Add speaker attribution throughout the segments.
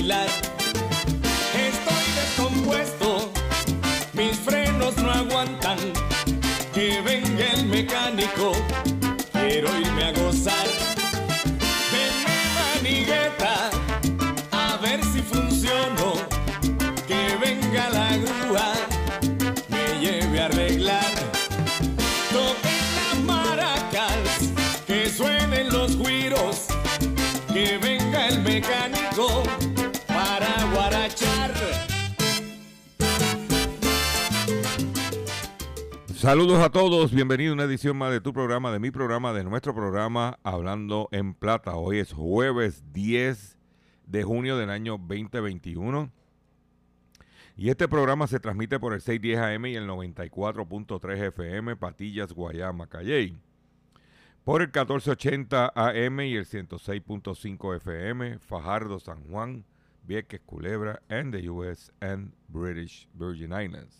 Speaker 1: Estoy descompuesto, mis frenos no aguantan. Que venga el mecánico, quiero irme a gozar. Denme manigueta, a ver si funciono. Que venga la grúa, me lleve a arreglar. Toquen las maracas, que suenen los guiros, que venga el mecánico.
Speaker 2: Saludos a todos, bienvenido a una edición más de tu programa, de mi programa, de nuestro programa Hablando en Plata. Hoy es jueves 10 de junio del año 2021. Y este programa se transmite por el 610 AM y el 94.3 FM, Patillas, Guayama, Calley. Por el 1480 AM y el 106.5 FM, Fajardo, San Juan, Vieques, Culebra, and the US and British Virgin Islands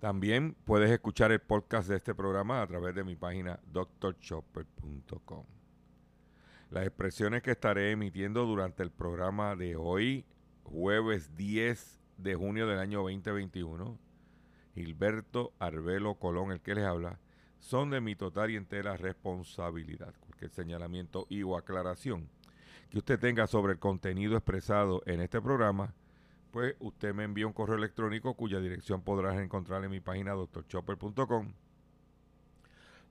Speaker 2: también puedes escuchar el podcast de este programa a través de mi página drchopper.com. Las expresiones que estaré emitiendo durante el programa de hoy, jueves 10 de junio del año 2021, Gilberto Arbelo Colón, el que les habla, son de mi total y entera responsabilidad. Cualquier señalamiento y o aclaración que usted tenga sobre el contenido expresado en este programa, usted me envía un correo electrónico cuya dirección podrás encontrar en mi página doctorchopper.com.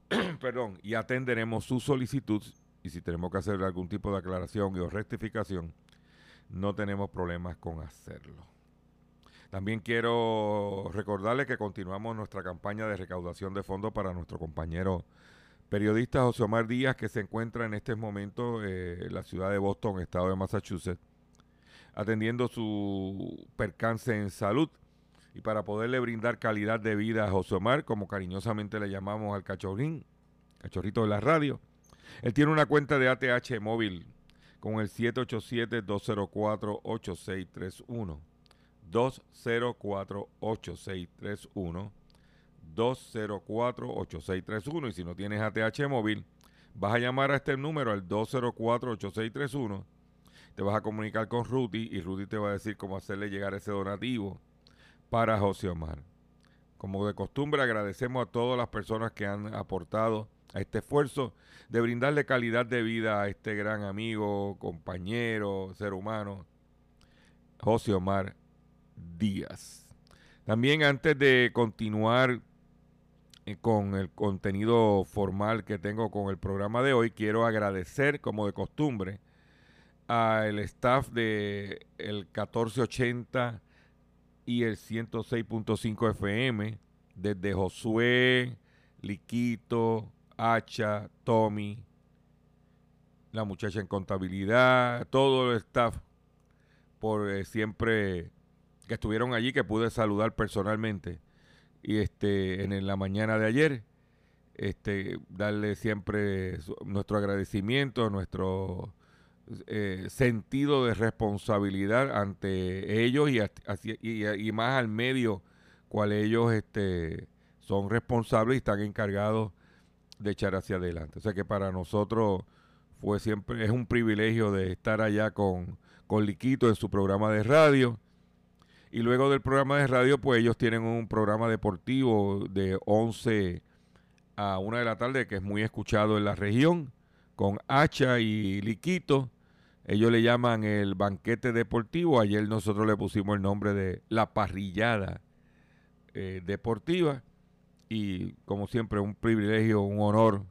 Speaker 2: Perdón, y atenderemos su solicitud y si tenemos que hacer algún tipo de aclaración o rectificación, no tenemos problemas con hacerlo. También quiero recordarle que continuamos nuestra campaña de recaudación de fondos para nuestro compañero periodista José Omar Díaz, que se encuentra en este momento eh, en la ciudad de Boston, estado de Massachusetts atendiendo su percance en salud y para poderle brindar calidad de vida a José Omar, como cariñosamente le llamamos al cachorrín, cachorrito de la radio. Él tiene una cuenta de ATH móvil con el 787-204-8631. 204-8631. 204-8631. Y si no tienes ATH móvil, vas a llamar a este número al 204-8631 te vas a comunicar con Rudy y Rudy te va a decir cómo hacerle llegar ese donativo para José Omar. Como de costumbre, agradecemos a todas las personas que han aportado a este esfuerzo de brindarle calidad de vida a este gran amigo, compañero, ser humano, José Omar Díaz. También antes de continuar eh, con el contenido formal que tengo con el programa de hoy, quiero agradecer, como de costumbre, al staff de el 1480 y el 106.5 FM, desde Josué, Liquito, Hacha, Tommy, la muchacha en contabilidad, todo el staff, por eh, siempre que estuvieron allí, que pude saludar personalmente. Y este, en la mañana de ayer, este, darle siempre nuestro agradecimiento, nuestro eh, sentido de responsabilidad ante ellos y, más al medio cual ellos este, son responsables y están encargados de echar hacia adelante. O sea que para nosotros fue siempre, es un privilegio de estar allá con, con Liquito en su programa de radio. Y luego del programa de radio, pues ellos tienen un programa deportivo de 11 a 1 de la tarde que es muy escuchado en la región, con Hacha y Liquito. Ellos le llaman el banquete deportivo. Ayer nosotros le pusimos el nombre de la parrillada eh, deportiva. Y como siempre, un privilegio, un honor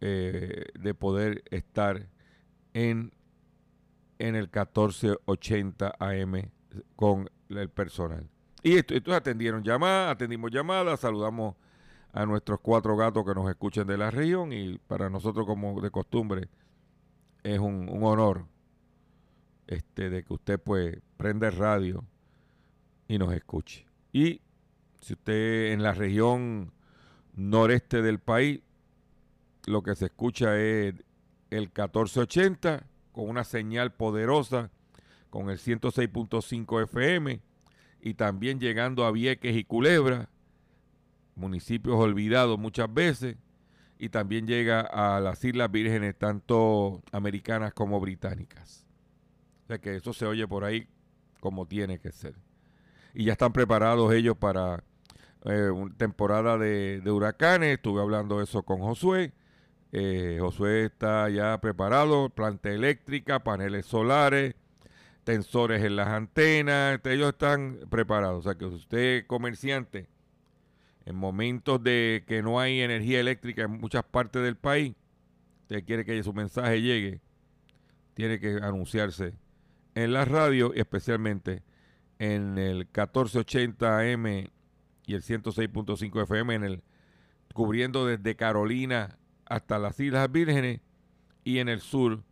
Speaker 2: eh, de poder estar en, en el 1480 AM con el personal. Y esto, estos atendieron llamadas, atendimos llamadas, saludamos a nuestros cuatro gatos que nos escuchen de la región y para nosotros como de costumbre es un, honor este de que usted pues prende radio y nos escuche. Y si usted en la región noreste del país lo que se escucha es el 1480 con una señal poderosa con el 106.5 FM y también llegando a Vieques y Culebra, municipios olvidados muchas veces, y también llega a las Islas Vírgenes, tanto americanas como británicas. O sea que eso se oye por ahí como tiene que ser. Y ya están preparados ellos para eh, una temporada de, huracanes. Estuve hablando eso con Josué eh, Josué está ya preparado, planta eléctrica, paneles solares, tensores en las antenas, ellos están preparados. O sea que usted comerciante, en momentos de que no hay energía eléctrica en muchas partes del país, usted quiere que su mensaje llegue, tiene que anunciarse en la radio, especialmente en el 1480 AM y el 106.5 FM, en el cubriendo desde Carolina hasta las Islas Vírgenes y en el sur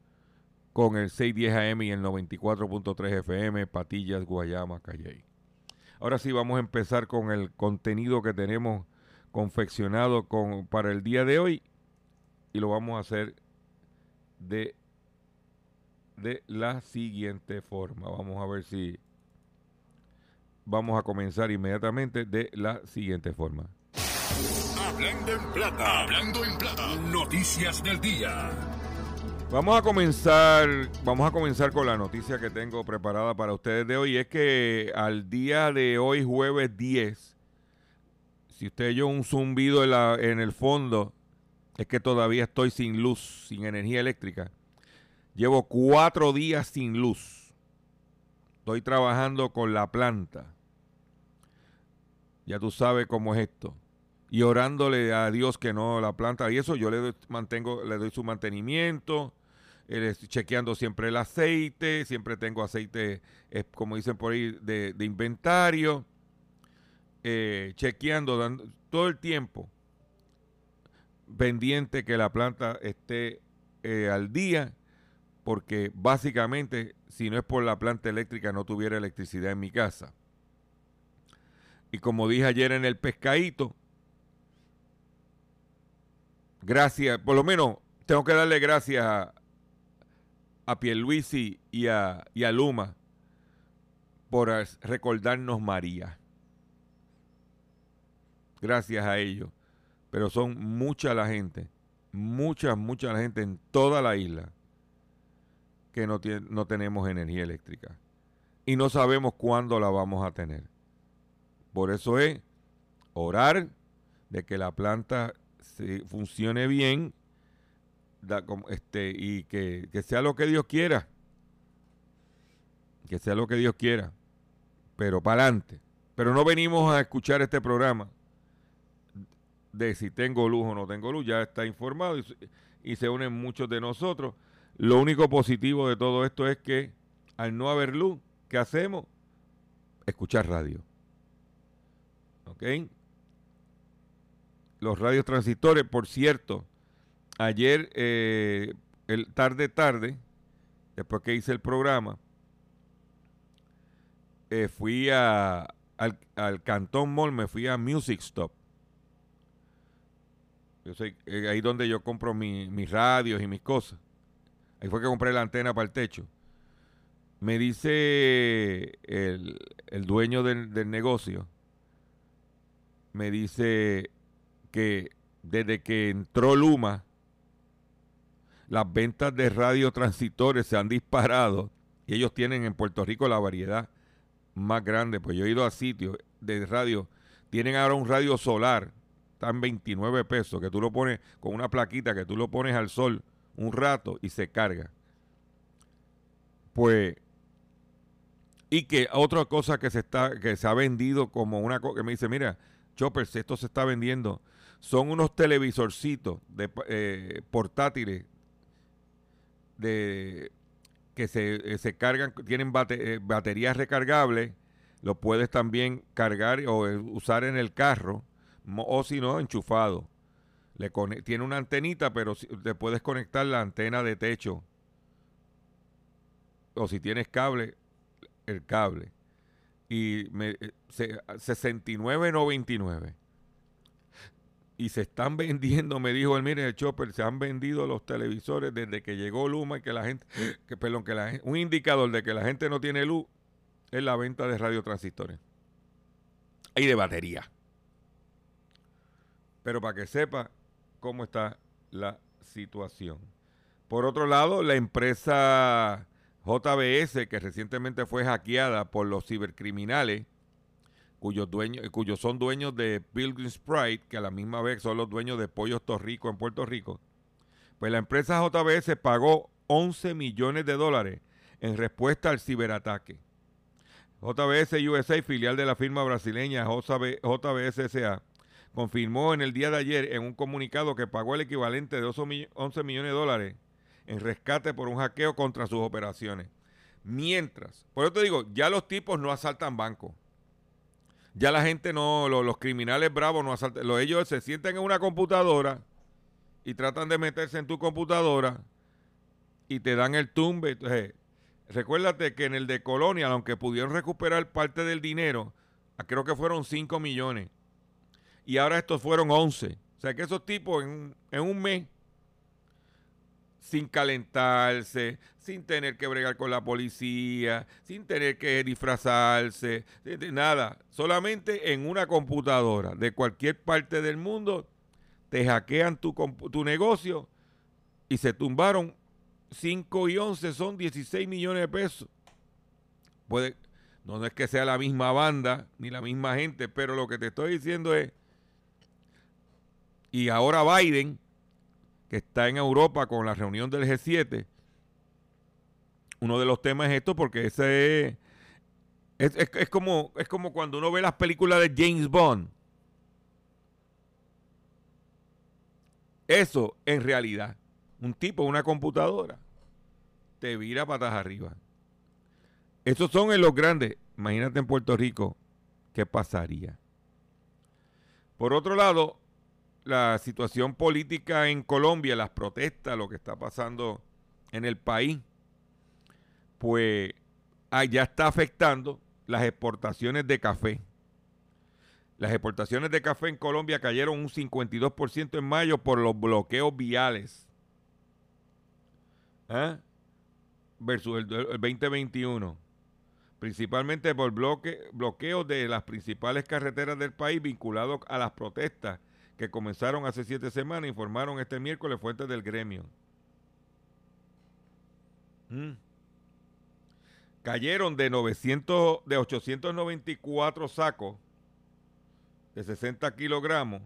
Speaker 2: con el 610 AM y el 94.3 FM, Patillas, Guayama, Calley. Ahora sí vamos a empezar con el contenido que tenemos confeccionado con, para el día de hoy y lo vamos a hacer de, de la siguiente forma. Vamos a ver si vamos a comenzar inmediatamente de la siguiente forma.
Speaker 1: Hablando en plata. Hablando en plata. Noticias del día.
Speaker 2: Vamos a comenzar, vamos a comenzar con la noticia que tengo preparada para ustedes de hoy. Es que al día de hoy, jueves 10, si usted oyó un zumbido en, la, en el fondo, es que todavía estoy sin luz, sin energía eléctrica. Llevo cuatro días sin luz. Estoy trabajando con la planta. Ya tú sabes cómo es esto y orándole a Dios que no la planta y eso yo le doy, mantengo le doy su mantenimiento eh, chequeando siempre el aceite siempre tengo aceite eh, como dicen por ahí de, inventario eh, chequeando dando, todo el tiempo pendiente que la planta esté al día porque básicamente si no es por la planta eléctrica no tuviera electricidad en mi casa. Y como dije ayer en el pescadito gracias, por lo menos tengo que darle gracias a, a Pierluisi y a, y a Luma por recordarnos María. Gracias a ellos. Pero son mucha la gente, mucha, mucha la gente en toda la isla que no, tiene, no tenemos energía eléctrica. Y no sabemos cuándo la vamos a tener. Por eso es orar de que la planta funcione bien este, y que, sea lo que Dios quiera. Que sea lo que Dios quiera. Pero para adelante. Pero no venimos a escuchar este programa de si tengo luz o no tengo luz. Ya está informado y, se unen muchos de nosotros. Lo único positivo de todo esto es que al no haber luz, ¿qué hacemos? Escuchar radio. ¿Ok? Los radios transistores, por cierto, ayer, eh, el tarde, tarde, después que hice el programa, eh, fui a, al, al, Cantón Mall, me fui a Music Stop. Yo sé, eh, ahí donde yo compro mi, mis radios y mis cosas. Ahí fue que compré la antena para el techo. Me dice el, el dueño del, del negocio, me dice que desde que entró Luma, las ventas de radiotransitores se han disparado y ellos tienen en Puerto Rico la variedad más grande. Pues yo he ido a sitios de radio, tienen ahora un radio solar, están 29 pesos, que tú lo pones con una plaquita, que tú lo pones al sol un rato y se carga. Pues, y que otra cosa que se está, que se ha vendido como una cosa, que me dice, mira, Chopper, esto se está vendiendo, son unos televisorcitos de, eh, portátiles de que se, eh, se cargan, tienen eh, baterías recargables, lo puedes también cargar o eh, usar en el carro, o si no, enchufado. Le tiene una antenita, pero te puedes conectar la antena de techo. O si tienes cable, el cable. Y me, se, 69.99 y se están vendiendo, me dijo el mire el Chopper, se han vendido los televisores desde que llegó Luma y que la gente, que perdón, que la un indicador de que la gente no tiene luz es la venta de radiotransistores y de batería. Pero para que sepa cómo está la situación. Por otro lado, la empresa JBS, que recientemente fue hackeada por los cibercriminales, cuyos, dueños, cuyos son dueños de Pilgrim Sprite, que a la misma vez son los dueños de Pollos Torrico en Puerto Rico, pues la empresa JBS pagó 11 millones de dólares en respuesta al ciberataque. JBS USA, filial de la firma brasileña JBS SA, confirmó en el día de ayer en un comunicado que pagó el equivalente de 11 millones de dólares en rescate por un hackeo contra sus operaciones. Mientras, por eso te digo, ya los tipos no asaltan bancos ya la gente no, los, criminales bravos no asaltan, los, ellos se sienten en una computadora y tratan de meterse en tu computadora y te dan el tumbe. Entonces, recuérdate que en el de Colonia, aunque pudieron recuperar parte del dinero, ah, creo que fueron 5 millones. Y ahora estos fueron 11. O sea que esos tipos en, en un mes sin calentarse, sin tener que bregar con la policía, sin tener que disfrazarse, nada, solamente en una computadora de cualquier parte del mundo te hackean tu, tu negocio y se tumbaron 5 y 11 son 16 millones de pesos. Puede, no es que sea la misma banda ni la misma gente, pero lo que te estoy diciendo es, y ahora Biden está en Europa con la reunión del G7, uno de los temas es esto porque ese es, es, como, es como cuando uno ve las películas de James Bond. Eso en realidad, un tipo, una computadora, te vira patas arriba. Esos son en los grandes. Imagínate en Puerto Rico, ¿qué pasaría? Por otro lado, la situación política en Colombia, las protestas, lo que está pasando en el país, pues ah, ya está afectando las exportaciones de café. Las exportaciones de café en Colombia cayeron un 52% en mayo por los bloqueos viales. ¿Ah? Versus el, 2021. Principalmente por bloque, bloqueos de las principales carreteras del país vinculados a las protestas que comenzaron hace siete semanas, informaron este miércoles fuentes del gremio. Mm. Cayeron de 900, de 894 sacos de 60 kilogramos,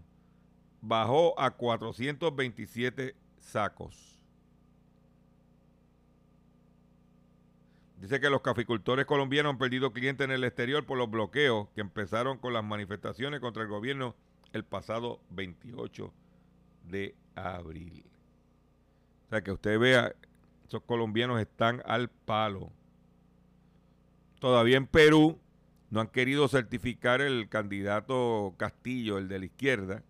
Speaker 2: bajó a 427 sacos. Dice que los caficultores colombianos han perdido clientes en el exterior por los bloqueos que empezaron con las manifestaciones contra el gobierno el pasado 28 de abril. O sea, que usted vea Esos colombianos están al palo. Todavía en Perú no han querido certificar el candidato Castillo, el de la izquierda.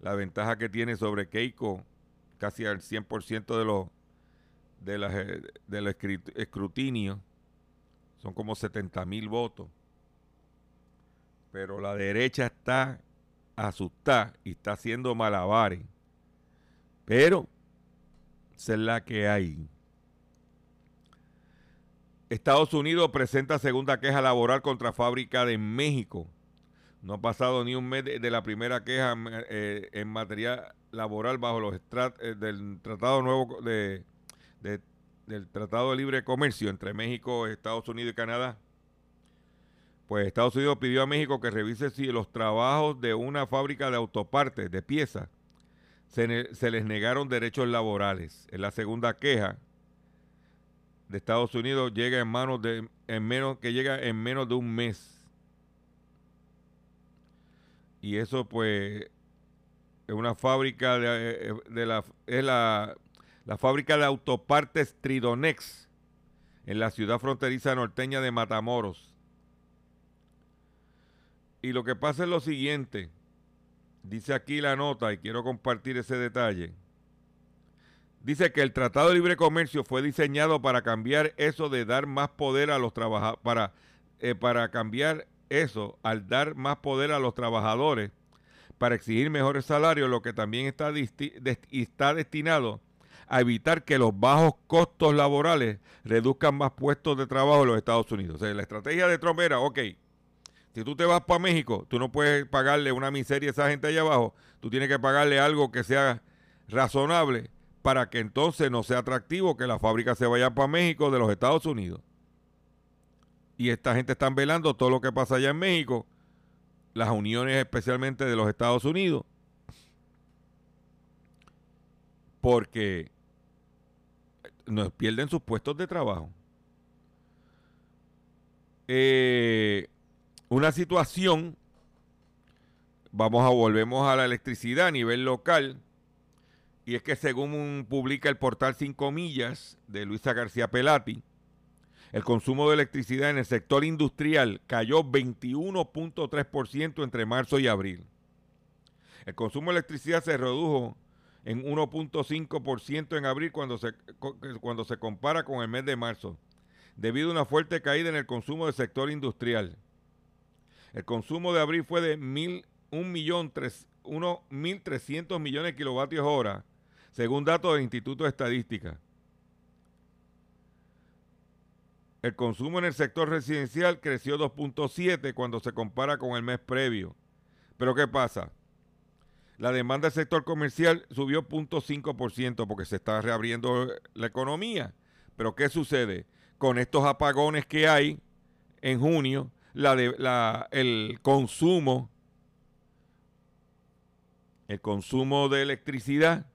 Speaker 2: La ventaja que tiene sobre Keiko, casi al 100% de los de, los escrutinio, son como 70 mil votos. Pero la derecha está asustada y está haciendo malabares. Pero esa es la que hay. Estados Unidos presenta segunda queja laboral contra fábrica de México. No ha pasado ni un mes de, la primera queja eh, en materia laboral bajo los eh, del Tratado Nuevo de, del Tratado de Libre Comercio entre México, Estados Unidos y Canadá. Pues Estados Unidos pidió a México que revise si los trabajos de una fábrica de autopartes, de piezas, se, les negaron derechos laborales. Es la segunda queja de Estados Unidos llega en menos que llega en menos de un mes. Y eso pues es una fábrica de, eh, la, la fábrica de autopartes Tridonex en la ciudad fronteriza norteña de Matamoros. Y lo que pasa es lo siguiente, dice aquí la nota y quiero compartir ese detalle. Dice que el Tratado de Libre Comercio fue diseñado para cambiar eso de dar más poder a los trabajadores, para, eh, para cambiar eso al dar más poder a los trabajadores, para exigir mejores salarios, lo que también está, está destinado a evitar que los bajos costos laborales reduzcan más puestos de trabajo en los Estados Unidos. O sea, la estrategia de Trump era, ok, si tú te vas para México, tú no puedes pagarle una miseria a esa gente allá abajo, tú tienes que pagarle algo que sea razonable para que entonces no sea atractivo que la fábrica se vaya para México de los Estados Unidos. Y esta gente está velando todo lo que pasa allá en México, las uniones especialmente de los Estados Unidos, porque nos pierden sus puestos de trabajo. Eh, una situación, vamos a volvemos a la electricidad a nivel local y es que según publica el portal 5 millas de Luisa García Pelati, el consumo de electricidad en el sector industrial cayó 21.3% entre marzo y abril. El consumo de electricidad se redujo en 1.5% en abril cuando se, cuando se compara con el mes de marzo, debido a una fuerte caída en el consumo del sector industrial. El consumo de abril fue de 1.300 millones de kilovatios hora, según datos del Instituto de Estadística. El consumo en el sector residencial creció 2.7 cuando se compara con el mes previo. Pero ¿qué pasa? La demanda del sector comercial subió 0.5% porque se está reabriendo la economía. Pero ¿qué sucede? Con estos apagones que hay en junio, la la, el consumo, el consumo de electricidad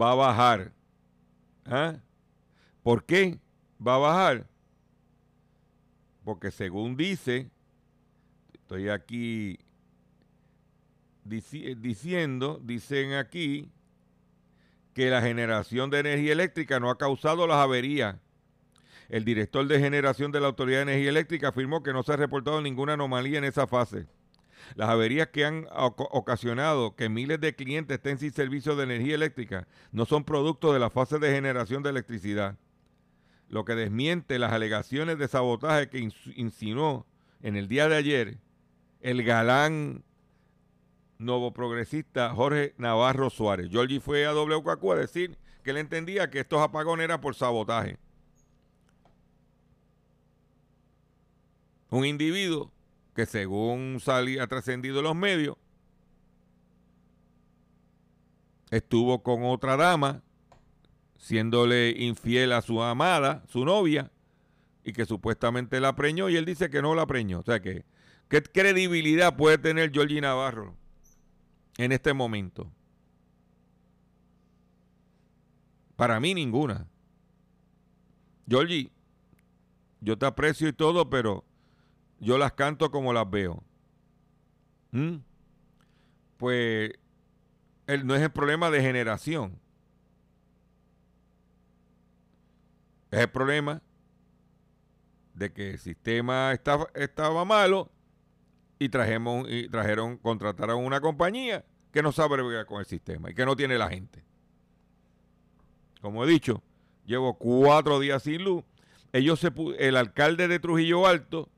Speaker 2: va a bajar. ¿Ah? ¿Por qué va a bajar? Porque según dice, estoy aquí diciendo, dicen aquí, que la generación de energía eléctrica no ha causado las averías. El director de generación de la Autoridad de Energía Eléctrica afirmó que no se ha reportado ninguna anomalía en esa fase. Las averías que han ocasionado que miles de clientes estén sin servicio de energía eléctrica no son producto de la fase de generación de electricidad, lo que desmiente las alegaciones de sabotaje que insinuó en el día de ayer el galán nuevo progresista Jorge Navarro Suárez. Georgie fue a WKQ a decir que él entendía que estos apagones eran por sabotaje. Un individuo que según salía trascendido en los medios, estuvo con otra dama, siéndole infiel a su amada, su novia, y que supuestamente la preñó, y él dice que no la preñó. O sea que, ¿qué credibilidad puede tener Georgie Navarro en este momento? Para mí ninguna. Georgie, yo te aprecio y todo, pero yo las canto como las veo. ¿Mm? Pues no es el problema de generación. Es el problema de que el sistema estaba, estaba malo y, trajemos, y trajeron, contrataron una compañía que no sabe con el sistema y que no tiene la gente. Como he dicho, llevo cuatro días sin luz. Ellos se, el alcalde de Trujillo Alto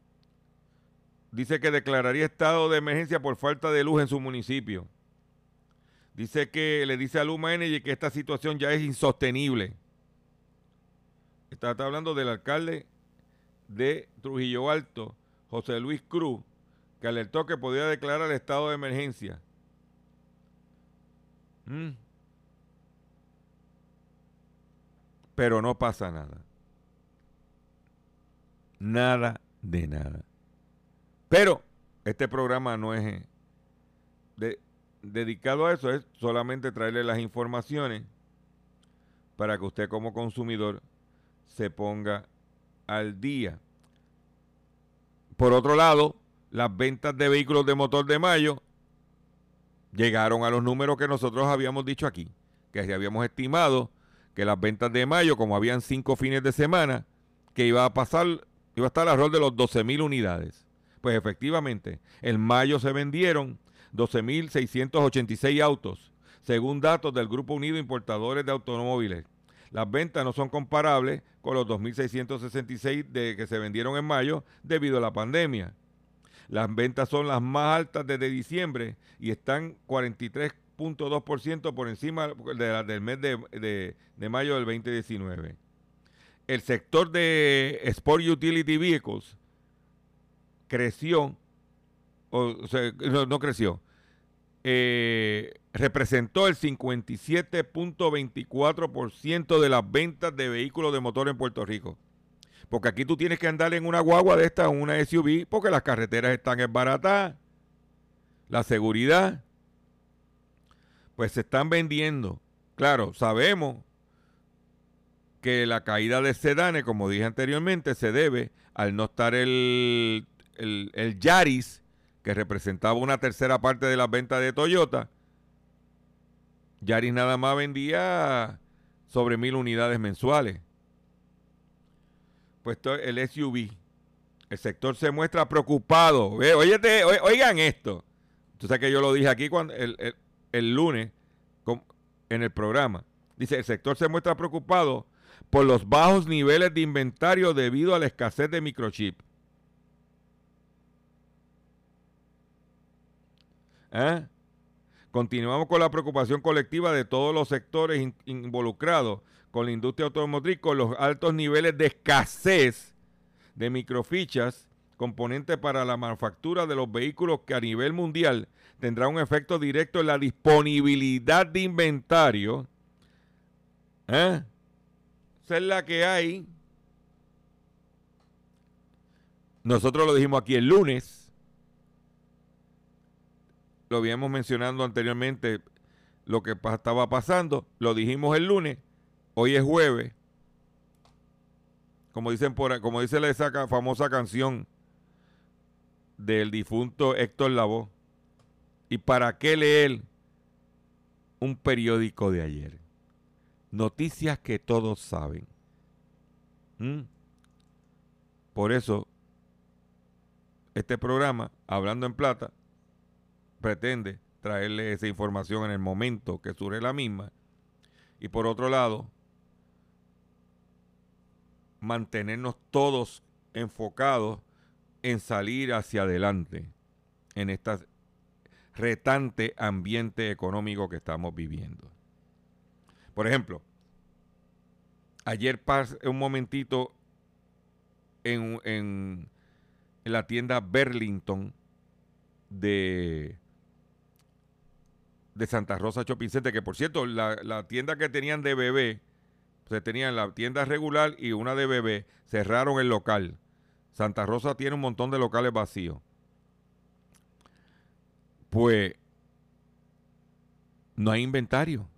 Speaker 2: dice que declararía estado de emergencia por falta de luz en su municipio. Dice que le dice a Luma Energy que esta situación ya es insostenible. Está, hablando del alcalde de Trujillo Alto, José Luis Cruz, que alertó que podía declarar estado de emergencia. Mm. Pero no pasa nada. Nada de nada. Pero este programa no es eh, dedicado a eso, es solamente traerle las informaciones para que usted como consumidor se ponga al día. Por otro lado, las ventas de vehículos de motor de mayo llegaron a los números que nosotros habíamos dicho aquí, que habíamos estimado que las ventas de mayo, como habían cinco fines de semana, que iba a pasar, iba a estar alrededor de los 12 mil unidades. Pues efectivamente, en mayo se vendieron 12.686 autos, según datos del Grupo Unido Importadores de Automóviles. Las ventas no son comparables con los 2.666 de que se vendieron en mayo debido a la pandemia. Las ventas son las más altas desde diciembre y están 43.2% por encima de la del mes de, mayo del 2019. El sector de Sport Utility Vehicles creció, o, no, creció, eh, representó el 57.24% de las ventas de vehículos de motor en Puerto Rico. Porque aquí tú tienes que andar en una guagua de esta, una SUV, porque las carreteras están esbaratadas. La seguridad, pues se están vendiendo. Claro, sabemos que la caída de sedanes, como dije anteriormente, se debe al no estar el, el, el Yaris, que representaba una tercera parte de las ventas de Toyota. Yaris nada más vendía sobre mil unidades mensuales puesto el SUV. El sector se muestra preocupado. oigan esto. Tú sabes que yo lo dije aquí cuando el, lunes en el programa. Dice, el sector se muestra preocupado por los bajos niveles de inventario debido a la escasez de microchip. ¿Eh? Continuamos con la preocupación colectiva de todos los sectores involucrados con la industria automotriz con los altos niveles de escasez de microfichas, componentes para la manufactura de los vehículos que a nivel mundial tendrá un efecto directo en la disponibilidad de inventario. ¿Eh? Esa es la que hay. Nosotros lo dijimos aquí el lunes. Lo habíamos mencionado anteriormente lo que estaba pasando. Lo dijimos el lunes. Hoy es jueves. Como dicen como dice esa famosa canción del difunto Héctor Lavoe. ¿Y para qué leer un periódico de ayer? Noticias que todos saben. ¿Mm? Por eso, este programa, Hablando en Plata, pretende traerle esa información en el momento que surge la misma. Y por otro lado, mantenernos todos enfocados en salir hacia adelante en este retante ambiente económico que estamos viviendo. Por ejemplo, ayer pasé un momentito en, en, la tienda Burlington de, de Santa Rosa Shopping que por cierto, la, la tienda que tenían de bebé se tenían la tienda regular y una de bebé, cerraron el local. Santa Rosa tiene un montón de locales vacíos. Pues no hay inventario.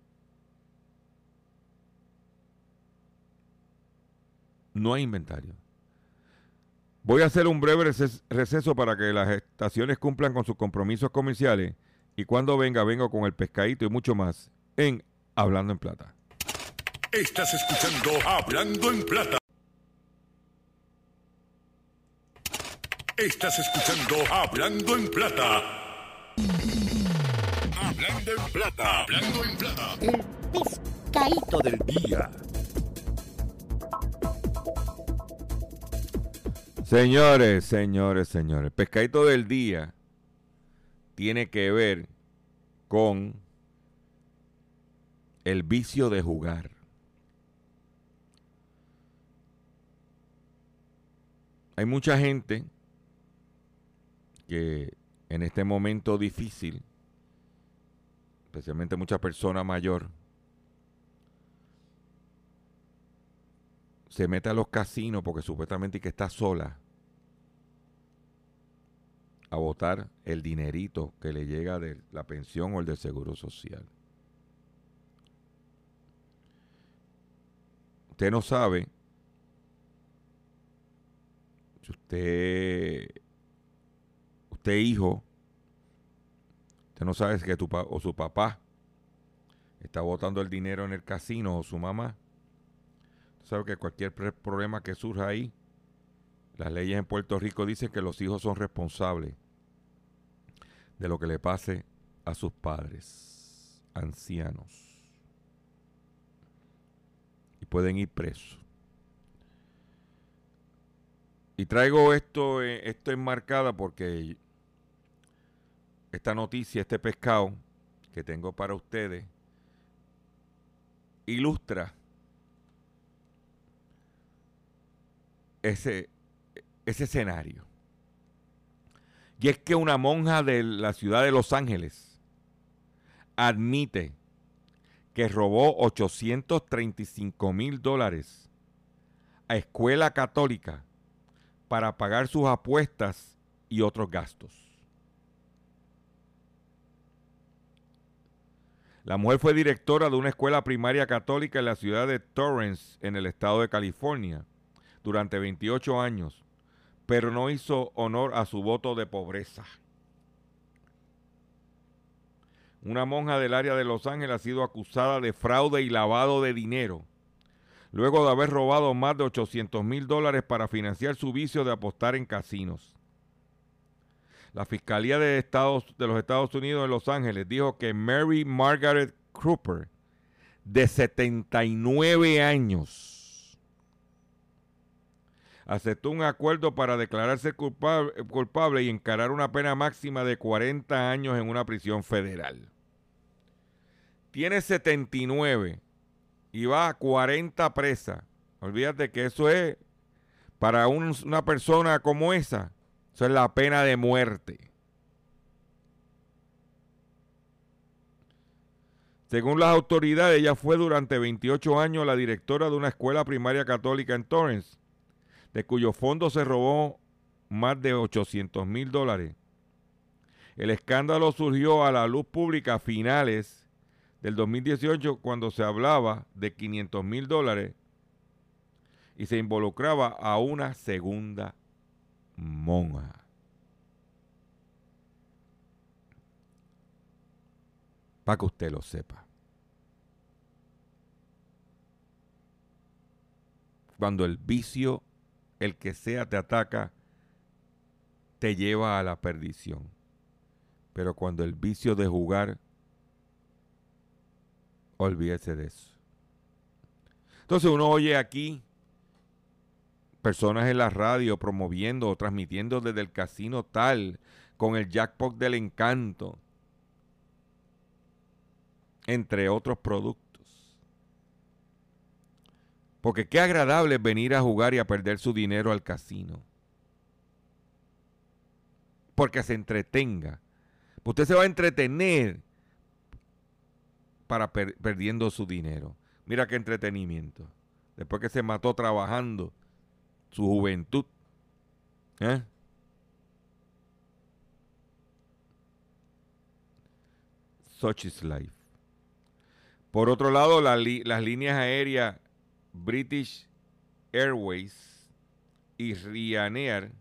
Speaker 2: No hay inventario. Voy a hacer un breve receso para que las estaciones cumplan con sus compromisos comerciales y cuando venga, vengo con el pescadito y mucho más en Hablando en Plata.
Speaker 1: Estás escuchando Hablando en Plata. Estás escuchando Hablando en Plata. Hablando en Plata. Hablando en Plata.
Speaker 3: El pescadito del día.
Speaker 2: Señores, señores, señores. Pescadito del día tiene que ver con el vicio de jugar. Hay mucha gente que en este momento difícil, especialmente mucha persona mayor, se mete a los casinos porque supuestamente que está sola a votar el dinerito que le llega de la pensión o el del seguro social. Usted no sabe si usted usted hijo usted no sabe que tu o su papá está botando el dinero en el casino o su mamá sabe que cualquier problema que surja ahí, las leyes en Puerto Rico dicen que los hijos son responsables de lo que le pase a sus padres ancianos. Y pueden ir presos. Y traigo esto, eh, esto enmarcada porque esta noticia, este pescado que tengo para ustedes, ilustra ese, ese escenario. Y es que una monja de la ciudad de Los Ángeles admite que robó 835 mil dólares a escuela católica para pagar sus apuestas y otros gastos. La mujer fue directora de una escuela primaria católica en la ciudad de Torrance, en el estado de California durante 28 años, pero no hizo honor a su voto de pobreza. Una monja del área de Los Ángeles ha sido acusada de fraude y lavado de dinero, luego de haber robado más de 800 mil dólares para financiar su vicio de apostar en casinos. La Fiscalía de, Estados, de los Estados Unidos en Los Ángeles dijo que Mary Margaret Cooper, de 79 años, aceptó un acuerdo para declararse culpable, y encarar una pena máxima de 40 años en una prisión federal. Tiene 79 y va a 40 presas. Olvídate que eso es, para una persona como esa, eso es la pena de muerte. Según las autoridades, ella fue durante 28 años la directora de una escuela primaria católica en Torrance de cuyo fondo se robó más de 800 mil dólares. El escándalo surgió a la luz pública a finales del 2018 cuando se hablaba de 500 mil dólares y se involucraba a una segunda monja. Para que usted lo sepa. Cuando el vicio el que sea te ataca, te lleva a la perdición. Pero cuando el vicio de jugar, olvídese de eso. Entonces uno oye aquí personas en la radio promoviendo o transmitiendo desde el casino tal, con el jackpot del encanto, entre otros productos. Porque qué agradable es venir a jugar y a perder su dinero al casino. Porque se entretenga. Usted se va a entretener para perdiendo su dinero. Mira qué entretenimiento. Después que se mató trabajando su juventud. ¿Eh? Such is life. Por otro lado, las líneas aéreas British Airways y Ryanair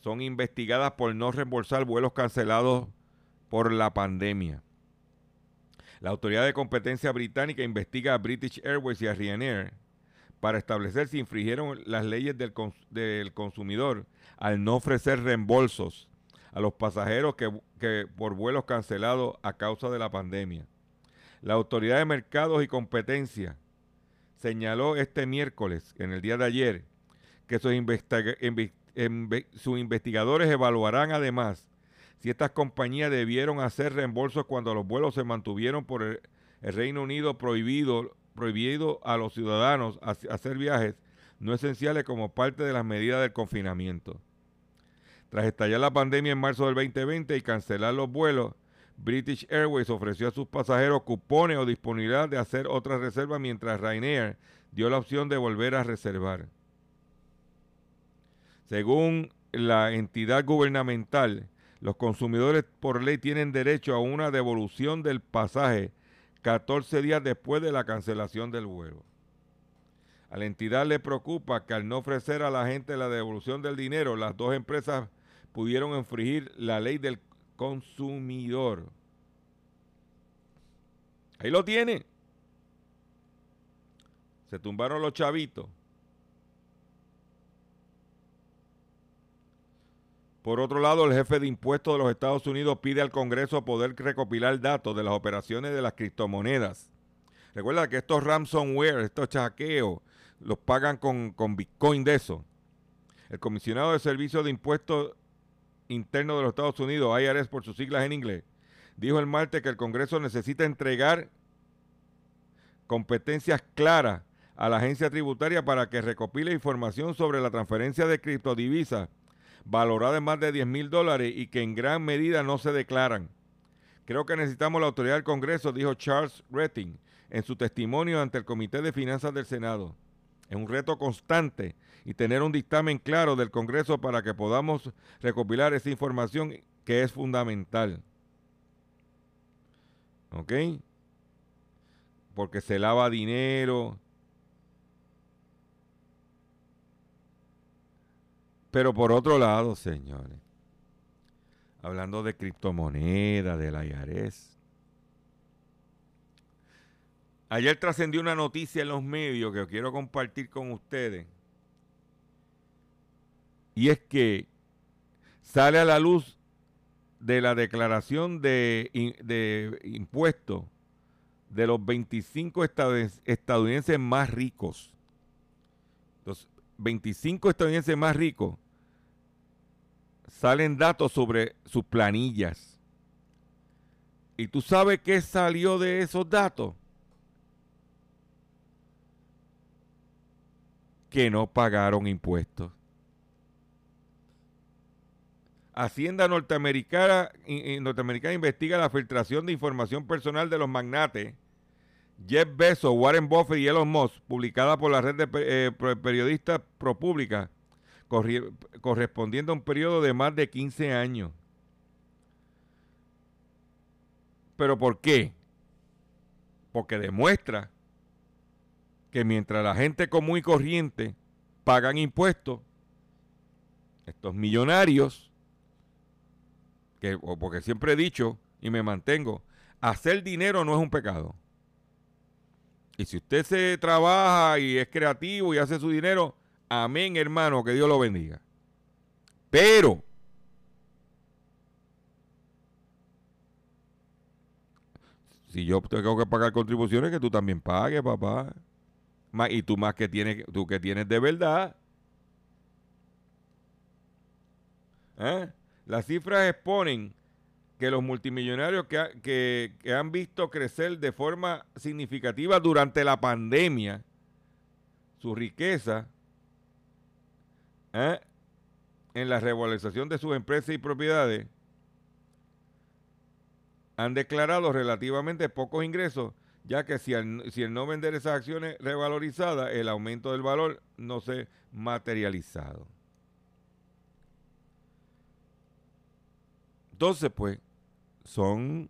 Speaker 2: son investigadas por no reembolsar vuelos cancelados por la pandemia. La autoridad de competencia británica investiga a British Airways y a Ryanair para establecer si infringieron las leyes del, del consumidor al no ofrecer reembolsos a los pasajeros que, que por vuelos cancelados a causa de la pandemia. La Autoridad de Mercados y Competencia señaló este miércoles, en el día de ayer, que sus, investigadores evaluarán además si estas compañías debieron hacer reembolsos cuando los vuelos se mantuvieron por el, Reino Unido prohibido, prohibido a los ciudadanos hacer viajes no esenciales como parte de las medidas del confinamiento. Tras estallar la pandemia en marzo del 2020 y cancelar los vuelos, British Airways ofreció a sus pasajeros cupones o disponibilidad de hacer otra reserva mientras Ryanair dio la opción de volver a reservar. Según la entidad gubernamental, los consumidores por ley tienen derecho a una devolución del pasaje 14 días después de la cancelación del vuelo. A la entidad le preocupa que al no ofrecer a la gente la devolución del dinero, las dos empresas pudieron infringir la ley del consumidor. Ahí lo tiene. Se tumbaron los chavitos. Por otro lado, el jefe de impuestos de los Estados Unidos pide al Congreso poder recopilar datos de las operaciones de las criptomonedas. Recuerda que estos ransomware, estos chaqueos, los pagan con, con Bitcoin de eso. El comisionado de Servicios de Impuestos Interno de los Estados Unidos, IRS por sus siglas en inglés, dijo el martes que el Congreso necesita entregar competencias claras a la agencia tributaria para que recopile información sobre la transferencia de criptodivisas valorada en más de 10 mil dólares y que en gran medida no se declaran. Creo que necesitamos la autoridad del Congreso, dijo Charles Retting en su testimonio ante el Comité de Finanzas del Senado. Es un reto constante y tener un dictamen claro del Congreso para que podamos recopilar esa información que es fundamental. ¿Ok? Porque se lava dinero. Pero por otro lado, señores, hablando de criptomonedas, de la ayer trascendió una noticia en los medios que quiero compartir con ustedes y es que sale a la luz de la declaración de, impuestos de los 25 estadounidenses más ricos. Los 25 estadounidenses más ricos salen datos sobre sus planillas. ¿Y tú sabes qué salió de esos datos? Que no pagaron impuestos. Hacienda norteamericana, norteamericana investiga la filtración de información personal de los magnates Jeff Bezos, Warren Buffett y Elon Musk, publicada por la red de eh, periodistas ProPublica, correspondiendo a un periodo de más de 15 años. ¿Pero por qué? Porque demuestra que mientras la gente común y corriente pagan impuestos, estos millonarios porque siempre he dicho y me mantengo, hacer dinero no es un pecado. Y si usted se trabaja y es creativo y hace su dinero, amén hermano, que Dios lo bendiga. Pero, si yo tengo que pagar contribuciones, que tú también pagues, papá. Y tú más que tienes, tú que tienes de verdad. ¿Eh? Las cifras exponen que los multimillonarios que, han visto crecer de forma significativa durante la pandemia su riqueza ¿eh? en la revalorización de sus empresas y propiedades han declarado relativamente pocos ingresos, ya que si, si el no vender esas acciones revalorizadas, el aumento del valor no se materializado. Entonces, pues, son,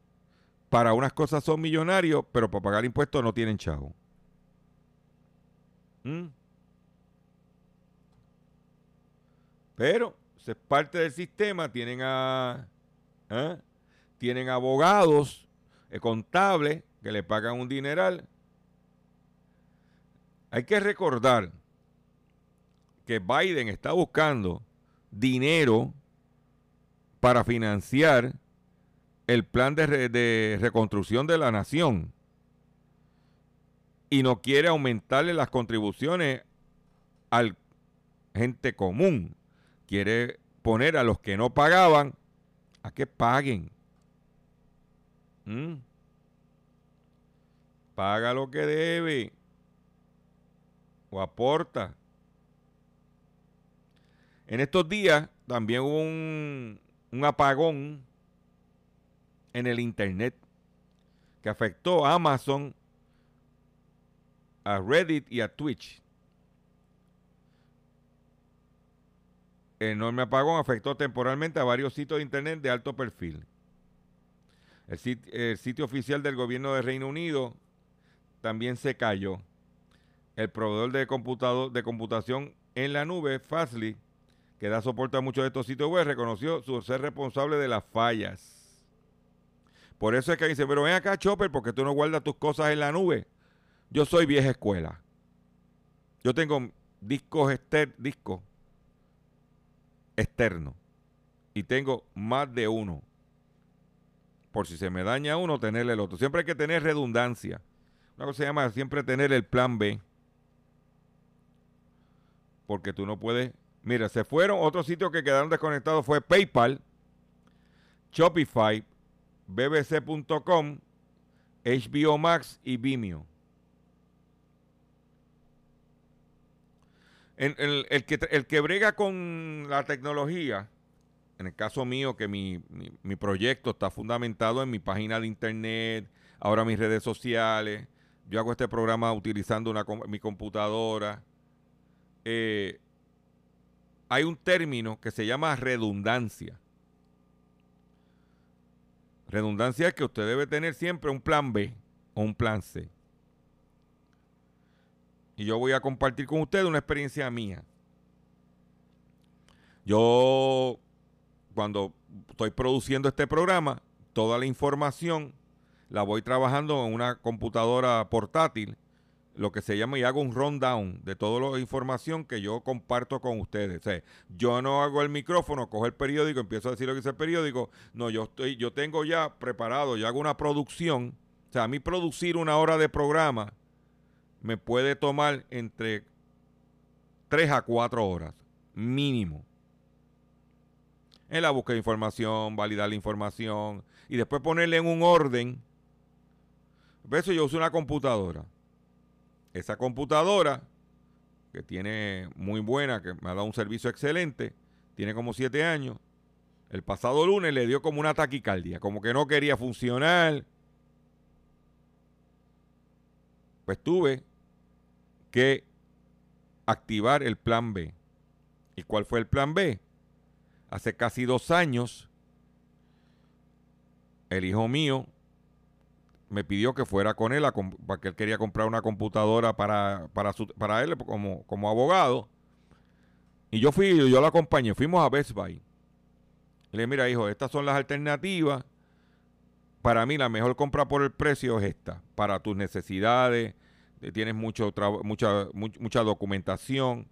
Speaker 2: para unas cosas son millonarios, pero para pagar impuestos no tienen chavo. ¿Mm? Pero, es parte del sistema, tienen a, ¿eh? tienen abogados, eh, contables, que le pagan un dineral. Hay que recordar que Biden está buscando dinero para financiar el plan de, reconstrucción de la nación y no quiere aumentarle las contribuciones al gente común. Quiere poner a los que no pagaban a que paguen. ¿Mm? Paga lo que debe o aporta. En estos días también hubo un, apagón en el Internet que afectó a Amazon, a Reddit y a Twitch. Enorme apagón afectó temporalmente a varios sitios de Internet de alto perfil. El, el sitio oficial del gobierno de Reino Unido también se cayó. El proveedor de, de computación en la nube, Fastly, que da soporte a muchos de estos sitios web, reconoció su ser responsable de las fallas. Por eso es que dice, pero ven acá, Chopper, porque tú no guardas tus cosas en la nube. Yo soy vieja escuela. Yo tengo discos, discos externos. Y tengo más de uno. Por si se me daña uno, tener el otro. Siempre hay que tener redundancia. Una se llama siempre tener el plan B. Porque tú no puedes. Mira, se fueron. Otros sitios que quedaron desconectados fue PayPal, Shopify, bbc.com, HBO Max y Vimeo. El, el, el, que, el, que, brega con la tecnología, en el caso mío, que mi, mi, proyecto está fundamentado en mi página de internet, ahora mis redes sociales, yo hago este programa utilizando mi computadora. Eh, hay un término que se llama redundancia. Redundancia es que usted debe tener siempre un plan B o un plan C. Y yo voy a compartir con ustedes una experiencia mía. Yo, cuando estoy produciendo este programa, toda la información la voy trabajando en una computadora portátil, lo que se llama, y hago un rundown de toda la información que yo comparto con ustedes. Yo no hago el micrófono, cojo el periódico, empiezo a decir lo que dice el periódico. No, yo estoy, yo tengo ya preparado, yo hago una producción. O sea, a mí producir una hora de programa me puede tomar entre 3 a 4 horas, mínimo. En la búsqueda de información, validar la información y después ponerle en un orden. Eso yo uso una computadora. Esa computadora, que tiene muy buena, que me ha dado un servicio excelente, tiene como 7 años. El pasado lunes le dio como una taquicardia, como que no quería funcionar. Pues tuve que activar el plan B. ¿Y cuál fue el plan B? Hace casi dos años, el hijo mío me pidió que fuera con él, a, porque él quería comprar una computadora para, para, él como, como abogado. Y yo fui, yo lo acompañé, fuimos a Best Buy. Le dije, mira hijo, estas son las alternativas. Para mí la mejor compra por el precio es esta, para tus necesidades, tienes mucho mucha, mucha documentación.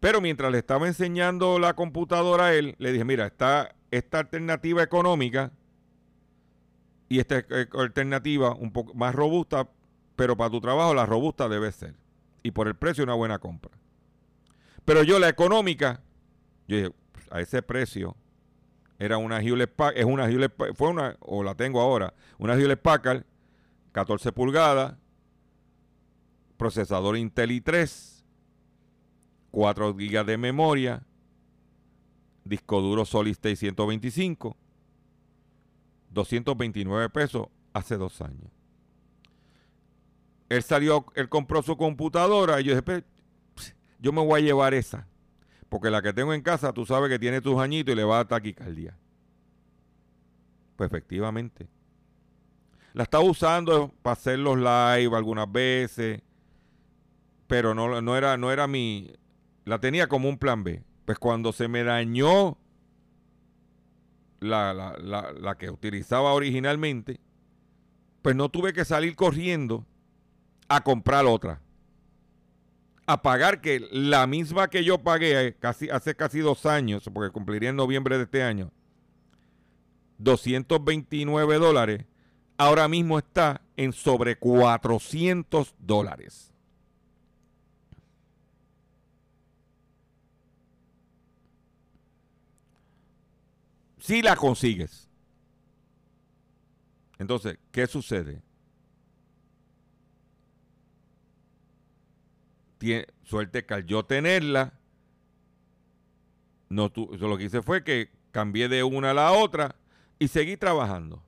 Speaker 2: Pero mientras le estaba enseñando la computadora a él, le dije, mira, está esta alternativa económica y esta alternativa un poco más robusta, pero para tu trabajo la robusta debe ser. Y por el precio una buena compra. Pero yo la económica, yo dije, pues, a ese precio era una Hewlett Packard, es una Hewlett fue una, o la tengo ahora, una Hewlett Packard, 14 pulgadas, procesador Intel i3, 4 GB de memoria, disco duro Solid State 125, 229 pesos hace dos años. Él salió, él compró su computadora y yo dije, yo me voy a llevar esa. Porque la que tengo en casa, tú sabes que tiene tus añitos y le va a taquicardia. Pues efectivamente. La estaba usando para hacer los live algunas veces. Pero no, era, no era mi. La tenía como un plan B. Pues cuando se me dañó la, la, la, la, que utilizaba originalmente, pues no tuve que salir corriendo a comprar otra. a pagar que la misma que yo pagué casi, hace casi dos años, porque cumpliría en noviembre de este año, 229 dólares, ahora mismo está en sobre 400 dólares. Si la consigues. Entonces, ¿qué sucede? suerte que al yo tenerla, no lo que hice fue que cambié de una a la otra y seguí trabajando.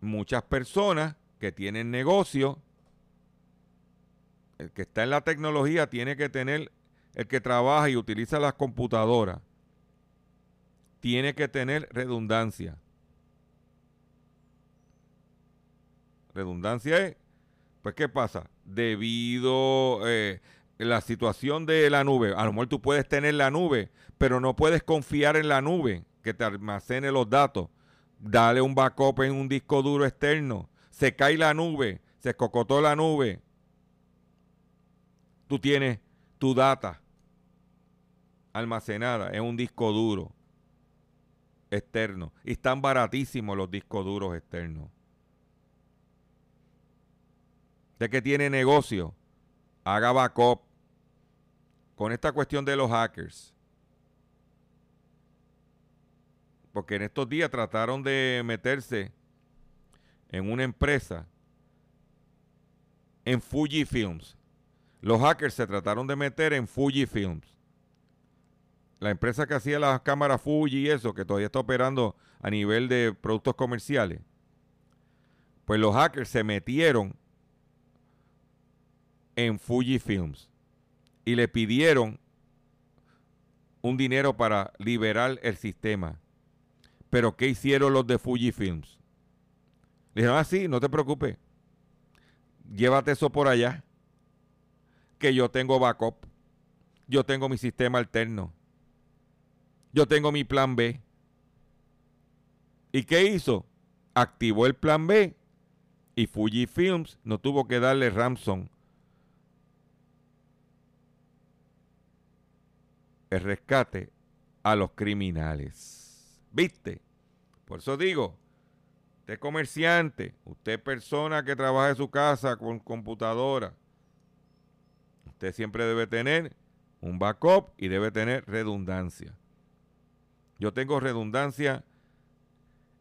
Speaker 2: Muchas personas que tienen negocio, el que está en la tecnología tiene que tener, el que trabaja y utiliza las computadoras, tiene que tener redundancia. Redundancia es, pues ¿qué pasa? Debido a eh, la situación de la nube, a lo mejor tú puedes tener la nube, pero no puedes confiar en la nube que te almacene los datos. Dale un backup en un disco duro externo. Se cae la nube, se cocotó la nube. Tú tienes tu data almacenada en un disco duro externo. Y están baratísimos los discos duros externos. De que tiene negocio, haga backup. Con esta cuestión de los hackers, porque en estos días trataron de meterse en una empresa en Fuji Films. Los hackers se trataron de meter en Fuji Films. La empresa que hacía las cámaras Fuji y eso, que todavía está operando a nivel de productos comerciales. Pues los hackers se metieron en Fuji Films y le pidieron un dinero para liberar el sistema. Pero ¿qué hicieron los de Fujifilms? Le dijeron, ah, sí, no te preocupes. Llévate eso por allá. Que yo tengo backup. Yo tengo mi sistema alterno. Yo tengo mi plan B. ¿Y qué hizo? Activó el plan B y Fujifilms no tuvo que darle ransom. El rescate a los criminales. ¿Viste? Por eso digo, usted comerciante, usted persona que trabaja en su casa con computadora, usted siempre debe tener un backup y debe tener redundancia. Yo tengo redundancia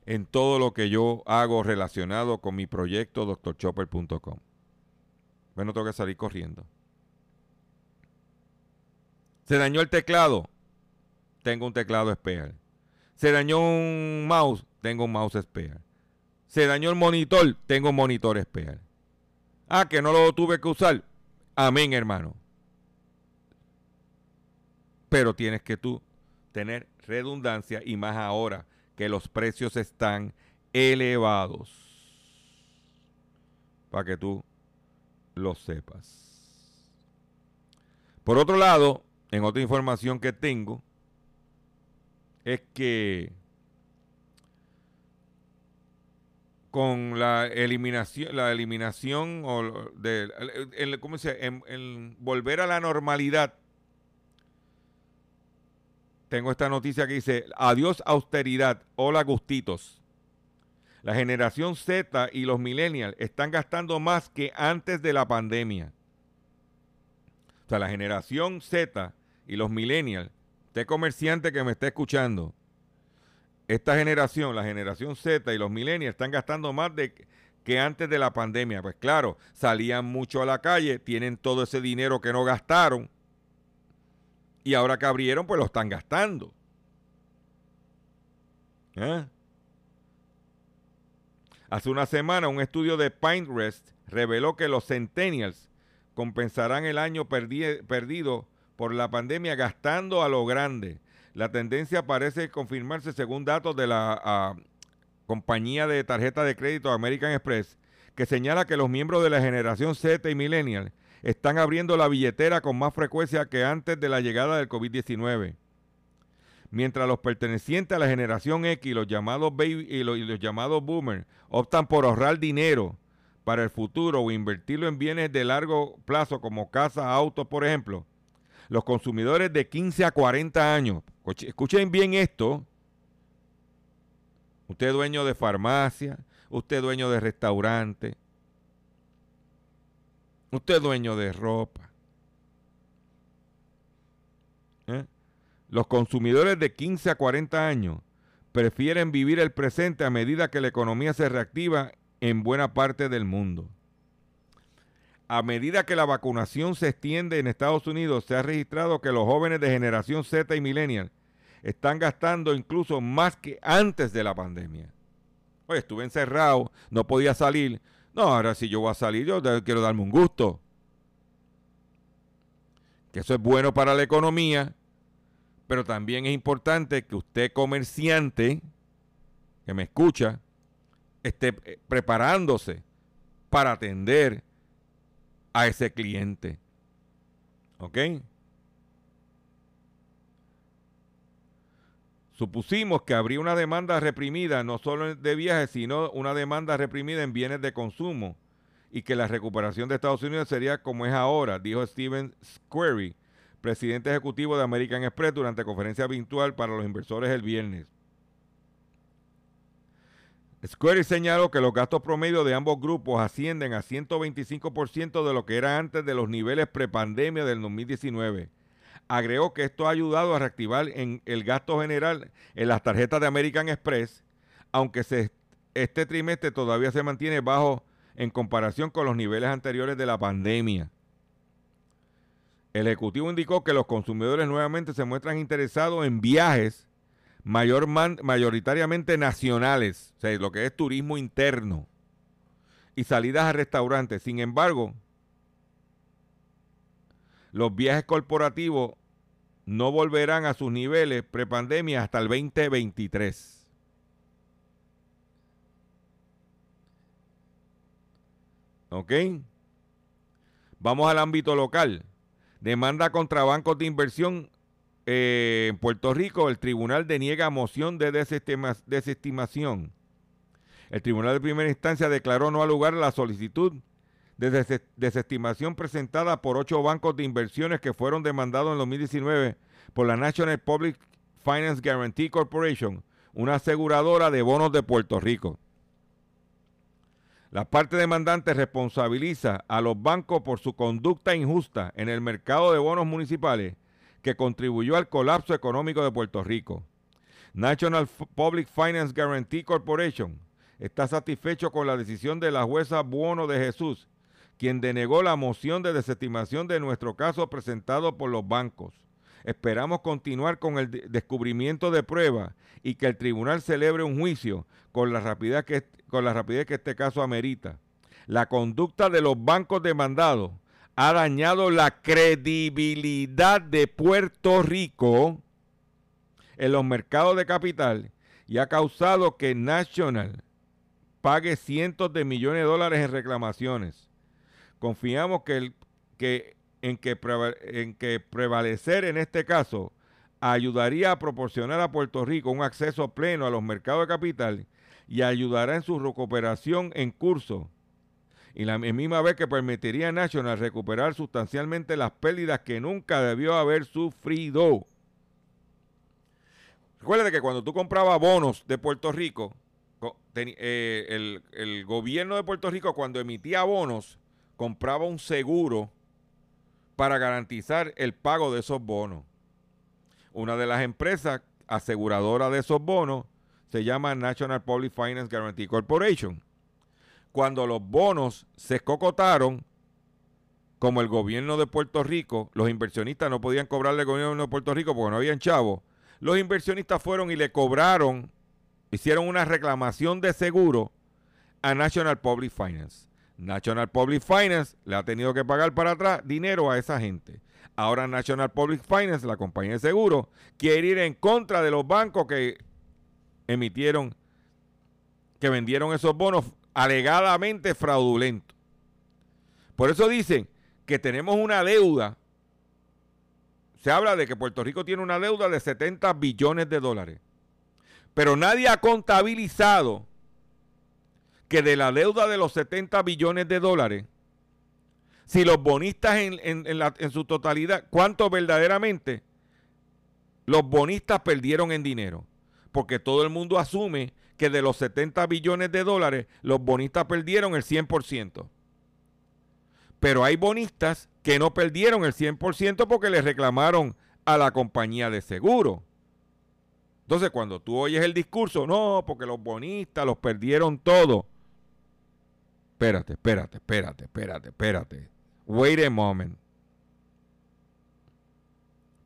Speaker 2: en todo lo que yo hago relacionado con mi proyecto doctorchopper.com. Bueno, tengo que salir corriendo. Se dañó el teclado. Tengo un teclado especial. Se dañó un mouse, tengo un mouse especial. Se dañó el monitor, tengo un monitor especial. Ah, que no lo tuve que usar. Amén, hermano. Pero tienes que tú tener redundancia y más ahora que los precios están elevados. Para que tú lo sepas. Por otro lado, en otra información que tengo, es que con la eliminación, la eliminación o de, ¿cómo se en, volver a la normalidad. Tengo esta noticia que dice, adiós austeridad, hola gustitos. La generación Z y los millennials están gastando más que antes de la pandemia. O sea, la generación Z y los millennials Usted comerciante que me está escuchando, esta generación, la generación Z y los millennials están gastando más de que antes de la pandemia. Pues claro, salían mucho a la calle, tienen todo ese dinero que no gastaron y ahora que abrieron, pues lo están gastando. ¿Eh? Hace una semana un estudio de Pinterest reveló que los centennials compensarán el año perdido por la pandemia gastando a lo grande. La tendencia parece confirmarse según datos de la ah, compañía de tarjeta de crédito American Express, que señala que los miembros de la generación Z y Millennial están abriendo la billetera con más frecuencia que antes de la llegada del COVID-19. Mientras los pertenecientes a la generación X, los llamados baby y los, llamados boomers, optan por ahorrar dinero para el futuro o invertirlo en bienes de largo plazo como casas, autos, por ejemplo, los consumidores de 15 a 40 años, escuchen bien esto, usted es dueño de farmacia, usted es dueño de restaurante, usted es dueño de ropa. ¿eh? Los consumidores de 15 a 40 años prefieren vivir el presente a medida que la economía se reactiva en buena parte del mundo. A medida que la vacunación se extiende en Estados Unidos, se ha registrado que los jóvenes de generación Z y millennial están gastando incluso más que antes de la pandemia. Oye, estuve encerrado, no podía salir. No, ahora si yo voy a salir, yo quiero darme un gusto. Que eso es bueno para la economía, pero también es importante que usted comerciante, que me escucha, esté eh, preparándose para atender a ese cliente. ¿Ok? Supusimos que habría una demanda reprimida no solo de viajes, sino una demanda reprimida en bienes de consumo y que la recuperación de Estados Unidos sería como es ahora, dijo Steven Squarey, presidente ejecutivo de American Express durante conferencia virtual para los inversores el viernes. Square señaló que los gastos promedio de ambos grupos ascienden a 125% de lo que era antes de los niveles prepandemia del 2019. Agregó que esto ha ayudado a reactivar el gasto general en las tarjetas de American Express, aunque este trimestre todavía se mantiene bajo en comparación con los niveles anteriores de la pandemia. El Ejecutivo indicó que los consumidores nuevamente se muestran interesados en viajes mayor mayoritariamente nacionales, o sea, lo que es turismo interno y salidas a restaurantes. Sin embargo, los viajes corporativos no volverán a sus niveles prepandemia hasta el 2023. ¿Ok? Vamos al ámbito local. Demanda contra bancos de inversión eh, en Puerto Rico, el tribunal deniega moción de desestimación. El tribunal de primera instancia declaró no al lugar la solicitud de desestimación presentada por ocho bancos de inversiones que fueron demandados en 2019 por la National Public Finance Guarantee Corporation, una aseguradora de bonos de Puerto Rico. La parte demandante responsabiliza a los bancos por su conducta injusta en el mercado de bonos municipales que contribuyó al colapso económico de Puerto Rico. National Public Finance Guarantee Corporation está satisfecho con la decisión de la jueza Buono de Jesús, quien denegó la moción de desestimación de nuestro caso presentado por los bancos. Esperamos continuar con el descubrimiento de pruebas y que el tribunal celebre un juicio con la rapidez que, este caso amerita. La conducta de los bancos demandados ha dañado la credibilidad de Puerto Rico en los mercados de capital y ha causado que National pague cientos de millones de dólares en reclamaciones. Confiamos que, en, que en que prevalecer en este caso ayudaría a proporcionar a Puerto Rico un acceso pleno a los mercados de capital y ayudará en su recuperación en curso y la misma vez que permitiría a National recuperar sustancialmente las pérdidas que nunca debió haber sufrido. Recuerda que cuando tú comprabas bonos de Puerto Rico, eh, el, el gobierno de Puerto Rico cuando emitía bonos compraba un seguro para garantizar el pago de esos bonos. Una de las empresas aseguradoras de esos bonos se llama National Public Finance Guarantee Corporation cuando los bonos se escocotaron, como el gobierno de Puerto Rico, los inversionistas no podían cobrarle al gobierno de Puerto Rico porque no habían chavos, los inversionistas fueron y le cobraron, hicieron una reclamación de seguro a National Public Finance. National Public Finance le ha tenido que pagar para atrás dinero a esa gente. Ahora National Public Finance, la compañía de seguro, quiere ir en contra de los bancos que emitieron, que vendieron esos bonos alegadamente fraudulento. Por eso dicen que tenemos una deuda. Se habla de que Puerto Rico tiene una deuda de 70 billones de dólares. Pero nadie ha contabilizado que de la deuda de los 70 billones de dólares, si los bonistas en, en su totalidad, ¿cuánto verdaderamente los bonistas perdieron en dinero? Porque todo el mundo asume que de los 70 billones de dólares, los bonistas perdieron el 100%. Pero hay bonistas que no perdieron el 100% porque le reclamaron a la compañía de seguro. Entonces, cuando tú oyes el discurso, no, porque los bonistas los perdieron todo. Espérate, espérate, espérate, espérate, espérate. Wait a moment.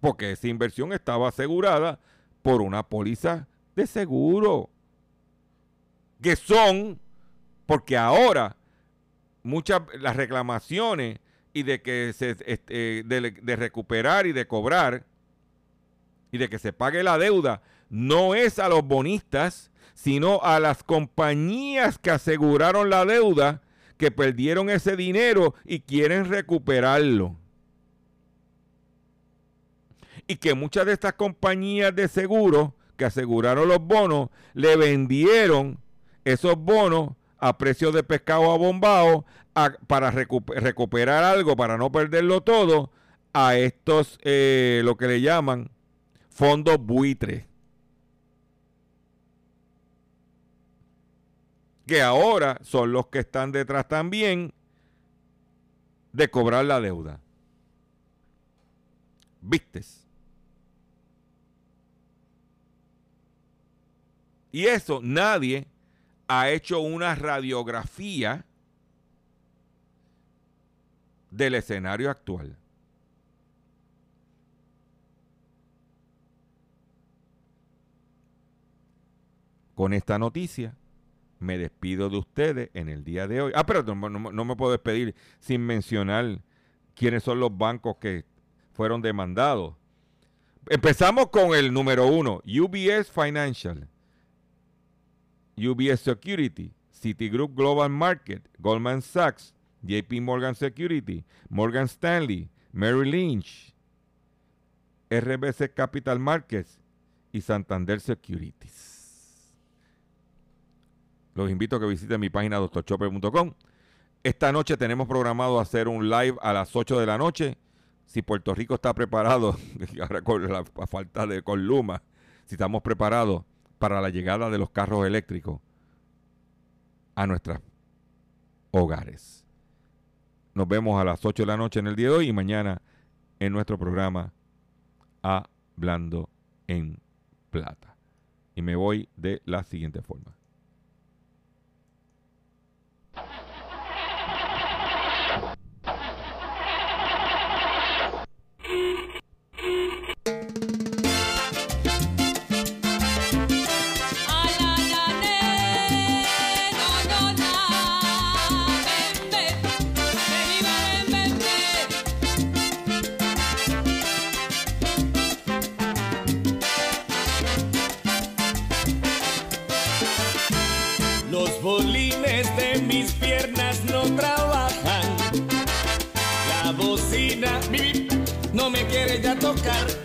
Speaker 2: Porque esa inversión estaba asegurada por una póliza de seguro. Que son, porque ahora muchas las reclamaciones y de que se este, de, recuperar y de cobrar y de que se pague la deuda no es a los bonistas, sino a las compañías que aseguraron la deuda, que perdieron ese dinero y quieren recuperarlo. Y que muchas de estas compañías de seguro que aseguraron los bonos le vendieron esos bonos a precio de pescado abombado para recuperar algo, para no perderlo todo, a estos, eh, lo que le llaman fondos buitres. Que ahora son los que están detrás también de cobrar la deuda. ¿Vistes? Y eso nadie ha hecho una radiografía del escenario actual. Con esta noticia me despido de ustedes en el día de hoy. Ah, pero no, no, me puedo despedir sin mencionar quiénes son los bancos que fueron demandados. Empezamos con el número uno, UBS Financial. UBS Security, Citigroup Global Market, Goldman Sachs, JP Morgan Security, Morgan Stanley, Merrill Lynch, RBC Capital Markets y Santander Securities. Los invito a que visiten mi página doctorchopper.com. Esta noche tenemos programado hacer un live a las 8 de la noche. Si Puerto Rico está preparado, ahora con la falta de con Luma, si estamos preparados, para la llegada de los carros eléctricos a nuestros hogares. Nos vemos a las 8 de la noche en el día de hoy y mañana en nuestro programa Hablando en Plata. Y me voy de la siguiente forma.
Speaker 1: Me